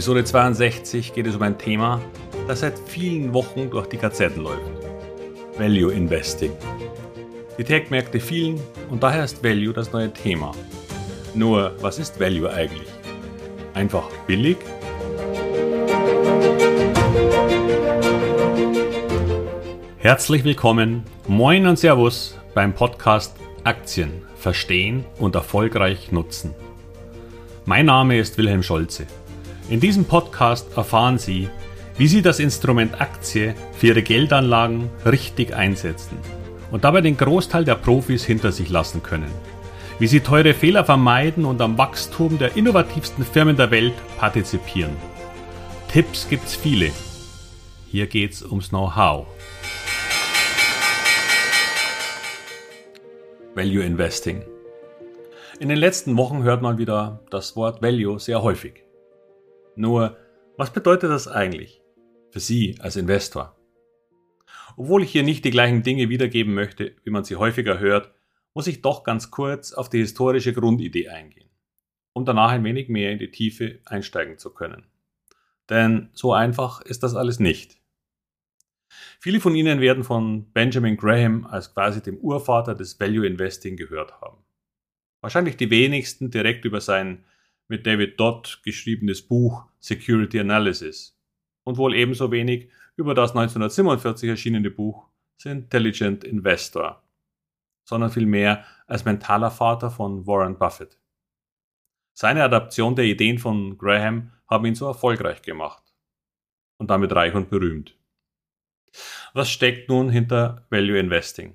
Episode 62 geht es um ein Thema, das seit vielen Wochen durch die Gazetten läuft. Value Investing. Die Tech-Märkte fielen und daher ist Value das neue Thema. Nur, was ist Value eigentlich? Einfach billig? Herzlich willkommen, moin und Servus beim Podcast Aktien verstehen und erfolgreich nutzen. Mein Name ist Wilhelm Scholze. In diesem Podcast erfahren Sie, wie Sie das Instrument Aktie für Ihre Geldanlagen richtig einsetzen und dabei den Großteil der Profis hinter sich lassen können. Wie Sie teure Fehler vermeiden und am Wachstum der innovativsten Firmen der Welt partizipieren. Tipps gibt's viele. Hier geht's ums Know-how. Value Investing. In den letzten Wochen hört man wieder das Wort Value sehr häufig. Nur, was bedeutet das eigentlich für Sie als Investor? Obwohl ich hier nicht die gleichen Dinge wiedergeben möchte, wie man sie häufiger hört, muss ich doch ganz kurz auf die historische Grundidee eingehen, um danach ein wenig mehr in die Tiefe einsteigen zu können. Denn so einfach ist das alles nicht. Viele von Ihnen werden von Benjamin Graham als quasi dem Urvater des Value Investing gehört haben. Wahrscheinlich die wenigsten direkt über sein mit David Dodd geschriebenes Buch Security Analysis und wohl ebenso wenig über das 1947 erschienene Buch The Intelligent Investor, sondern vielmehr als mentaler Vater von Warren Buffett. Seine Adaption der Ideen von Graham haben ihn so erfolgreich gemacht und damit reich und berühmt. Was steckt nun hinter Value Investing?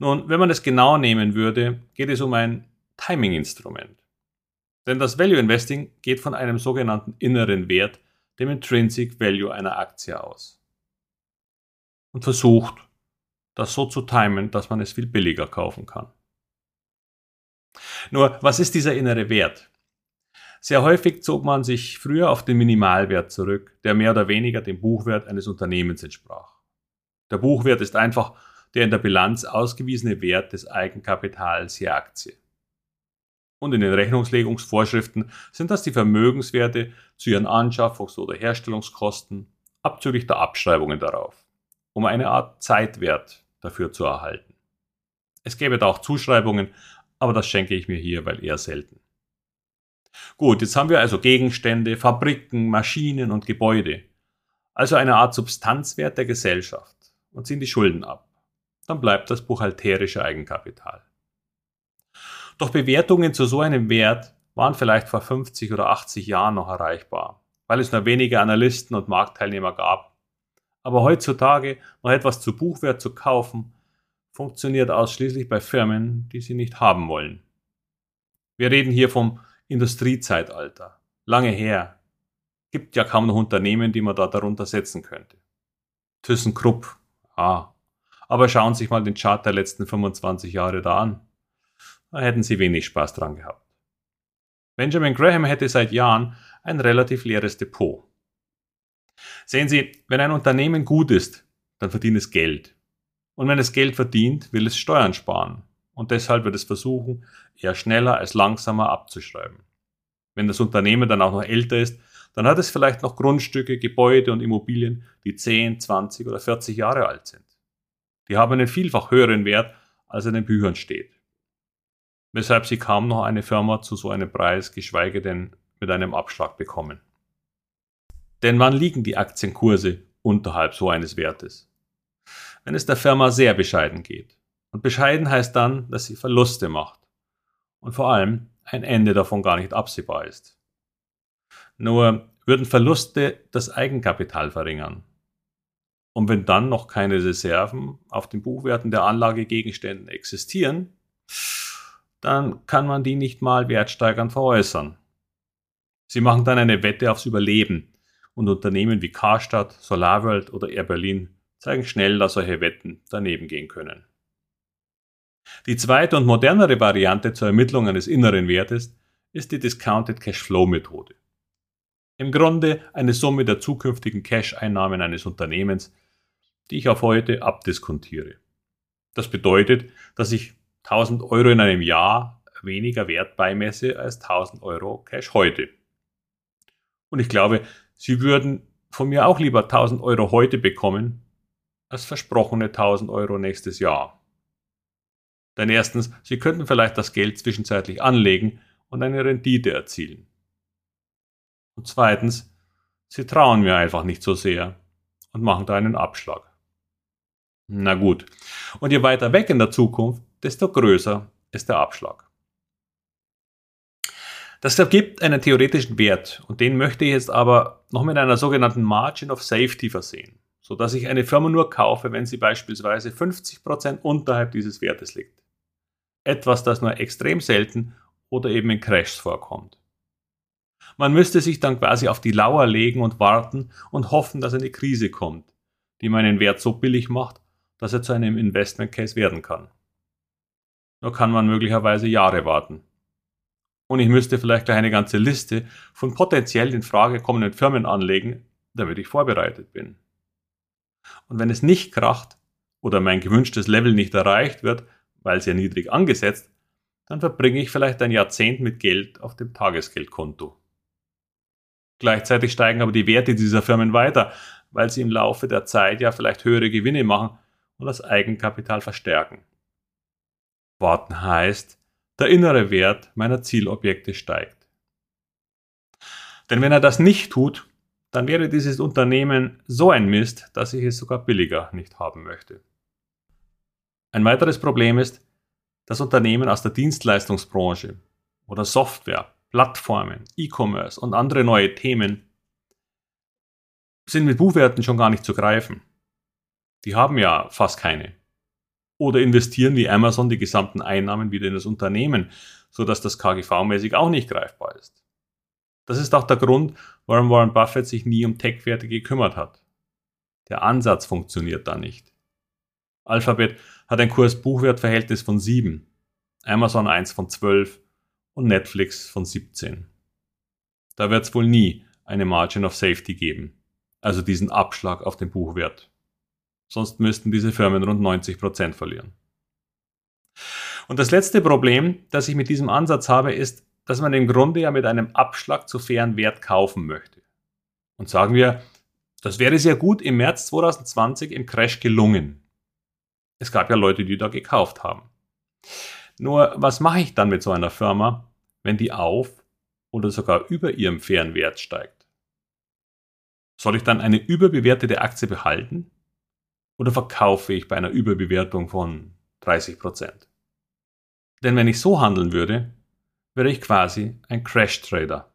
Nun, wenn man es genau nehmen würde, geht es um ein Timing-Instrument. Denn das Value Investing geht von einem sogenannten inneren Wert, dem Intrinsic Value einer Aktie aus. Und versucht, das so zu timen, dass man es viel billiger kaufen kann. Nur, was ist dieser innere Wert? Sehr häufig zog man sich früher auf den Minimalwert zurück, der mehr oder weniger dem Buchwert eines Unternehmens entsprach. Der Buchwert ist einfach der in der Bilanz ausgewiesene Wert des Eigenkapitals je Aktie und in den Rechnungslegungsvorschriften sind das die Vermögenswerte zu ihren Anschaffungs- oder Herstellungskosten abzüglich der Abschreibungen darauf, um eine Art Zeitwert dafür zu erhalten. Es gäbe da auch Zuschreibungen, aber das schenke ich mir hier, weil eher selten. Gut, jetzt haben wir also Gegenstände, Fabriken, Maschinen und Gebäude, also eine Art Substanzwert der Gesellschaft und ziehen die Schulden ab. Dann bleibt das buchhalterische Eigenkapital. Doch Bewertungen zu so einem Wert waren vielleicht vor 50 oder 80 Jahren noch erreichbar, weil es nur wenige Analysten und Marktteilnehmer gab. Aber heutzutage noch etwas zu Buchwert zu kaufen, funktioniert ausschließlich bei Firmen, die sie nicht haben wollen. Wir reden hier vom Industriezeitalter. Lange her. Gibt ja kaum noch Unternehmen, die man da darunter setzen könnte. ThyssenKrupp, ah. Aber schauen Sie sich mal den Chart der letzten 25 Jahre da an da hätten sie wenig Spaß dran gehabt. Benjamin Graham hätte seit Jahren ein relativ leeres Depot. Sehen Sie, wenn ein Unternehmen gut ist, dann verdient es Geld. Und wenn es Geld verdient, will es Steuern sparen. Und deshalb wird es versuchen, eher schneller als langsamer abzuschreiben. Wenn das Unternehmen dann auch noch älter ist, dann hat es vielleicht noch Grundstücke, Gebäude und Immobilien, die 10, 20 oder 40 Jahre alt sind. Die haben einen vielfach höheren Wert, als in den Büchern steht weshalb sie kaum noch eine Firma zu so einem Preis, geschweige denn mit einem Abschlag bekommen. Denn wann liegen die Aktienkurse unterhalb so eines Wertes? Wenn es der Firma sehr bescheiden geht. Und bescheiden heißt dann, dass sie Verluste macht. Und vor allem ein Ende davon gar nicht absehbar ist. Nur würden Verluste das Eigenkapital verringern. Und wenn dann noch keine Reserven auf den Buchwerten der Anlagegegenstände existieren, dann kann man die nicht mal wertsteigernd veräußern. Sie machen dann eine Wette aufs Überleben und Unternehmen wie Karstadt, SolarWorld oder Air Berlin zeigen schnell, dass solche Wetten daneben gehen können. Die zweite und modernere Variante zur Ermittlung eines inneren Wertes ist die Discounted Cash Flow Methode. Im Grunde eine Summe der zukünftigen Cash-Einnahmen eines Unternehmens, die ich auf heute abdiskontiere. Das bedeutet, dass ich 1000 Euro in einem Jahr weniger Wert beimesse als 1000 Euro Cash heute. Und ich glaube, Sie würden von mir auch lieber 1000 Euro heute bekommen, als versprochene 1000 Euro nächstes Jahr. Denn erstens, Sie könnten vielleicht das Geld zwischenzeitlich anlegen und eine Rendite erzielen. Und zweitens, Sie trauen mir einfach nicht so sehr und machen da einen Abschlag. Na gut. Und je weiter weg in der Zukunft, desto größer ist der Abschlag. Das ergibt einen theoretischen Wert und den möchte ich jetzt aber noch mit einer sogenannten Margin of Safety versehen, sodass ich eine Firma nur kaufe, wenn sie beispielsweise 50% unterhalb dieses Wertes liegt. Etwas, das nur extrem selten oder eben in Crashs vorkommt. Man müsste sich dann quasi auf die Lauer legen und warten und hoffen, dass eine Krise kommt, die meinen Wert so billig macht, dass er zu einem Investment Case werden kann. Nur kann man möglicherweise Jahre warten. Und ich müsste vielleicht gleich eine ganze Liste von potenziell in Frage kommenden Firmen anlegen, damit ich vorbereitet bin. Und wenn es nicht kracht oder mein gewünschtes Level nicht erreicht wird, weil sehr niedrig angesetzt, dann verbringe ich vielleicht ein Jahrzehnt mit Geld auf dem Tagesgeldkonto. Gleichzeitig steigen aber die Werte dieser Firmen weiter, weil sie im Laufe der Zeit ja vielleicht höhere Gewinne machen und das Eigenkapital verstärken. Warten heißt, der innere Wert meiner Zielobjekte steigt. Denn wenn er das nicht tut, dann wäre dieses Unternehmen so ein Mist, dass ich es sogar billiger nicht haben möchte. Ein weiteres Problem ist, dass Unternehmen aus der Dienstleistungsbranche oder Software, Plattformen, E-Commerce und andere neue Themen sind mit Buchwerten schon gar nicht zu greifen. Die haben ja fast keine. Oder investieren wie Amazon die gesamten Einnahmen wieder in das Unternehmen, sodass das KGV-mäßig auch nicht greifbar ist. Das ist auch der Grund, warum Warren Buffett sich nie um Tech-Werte gekümmert hat. Der Ansatz funktioniert da nicht. Alphabet hat ein Kurs-Buchwert-Verhältnis von 7, Amazon 1 von 12 und Netflix von 17. Da wird es wohl nie eine Margin of Safety geben, also diesen Abschlag auf den Buchwert. Sonst müssten diese Firmen rund 90 Prozent verlieren. Und das letzte Problem, das ich mit diesem Ansatz habe, ist, dass man im Grunde ja mit einem Abschlag zu fairen Wert kaufen möchte. Und sagen wir, das wäre sehr gut im März 2020 im Crash gelungen. Es gab ja Leute, die da gekauft haben. Nur, was mache ich dann mit so einer Firma, wenn die auf oder sogar über ihrem fairen Wert steigt? Soll ich dann eine überbewertete Aktie behalten oder verkaufe ich bei einer Überbewertung von 30% Denn wenn ich so handeln würde, wäre ich quasi ein Crash-Trader.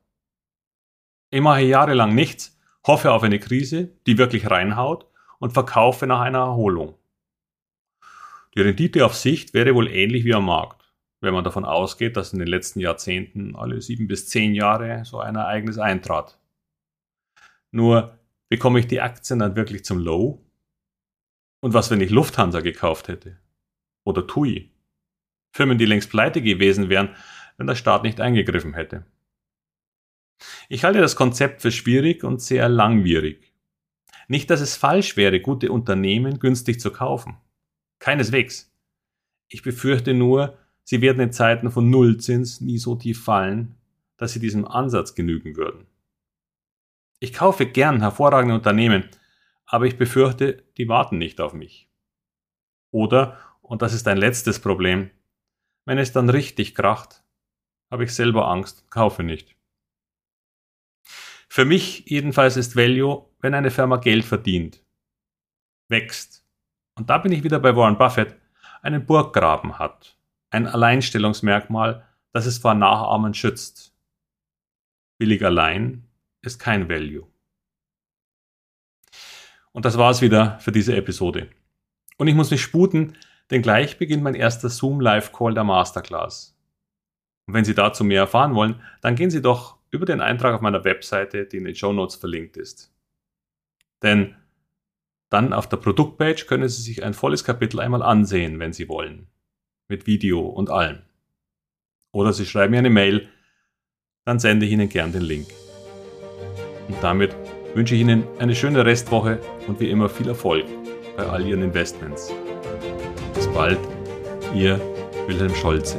Ich mache jahrelang nichts, hoffe auf eine Krise, die wirklich reinhaut und verkaufe nach einer Erholung. Die Rendite auf Sicht wäre wohl ähnlich wie am Markt, wenn man davon ausgeht, dass in den letzten Jahrzehnten alle sieben bis zehn Jahre so ein Ereignis eintrat. Nur bekomme ich die Aktien dann wirklich zum Low und was, wenn ich Lufthansa gekauft hätte? Oder TUI? Firmen, die längst pleite gewesen wären, wenn der Staat nicht eingegriffen hätte. Ich halte das Konzept für schwierig und sehr langwierig. Nicht, dass es falsch wäre, gute Unternehmen günstig zu kaufen. Keineswegs. Ich befürchte nur, sie werden in Zeiten von Nullzins nie so tief fallen, dass sie diesem Ansatz genügen würden. Ich kaufe gern hervorragende Unternehmen, aber ich befürchte, die warten nicht auf mich. Oder, und das ist ein letztes Problem, wenn es dann richtig kracht, habe ich selber Angst, kaufe nicht. Für mich jedenfalls ist Value, wenn eine Firma Geld verdient, wächst. Und da bin ich wieder bei Warren Buffett, einen Burggraben hat, ein Alleinstellungsmerkmal, das es vor Nachahmen schützt. Billig allein ist kein Value. Und das war's wieder für diese Episode. Und ich muss mich sputen, denn gleich beginnt mein erster Zoom Live Call der Masterclass. Und wenn Sie dazu mehr erfahren wollen, dann gehen Sie doch über den Eintrag auf meiner Webseite, die in den Show Notes verlinkt ist. Denn dann auf der Produktpage können Sie sich ein volles Kapitel einmal ansehen, wenn Sie wollen. Mit Video und allem. Oder Sie schreiben mir eine Mail, dann sende ich Ihnen gern den Link. Und damit wünsche ich Ihnen eine schöne Restwoche und wie immer viel Erfolg bei all Ihren Investments. Bis bald, Ihr Wilhelm Scholze.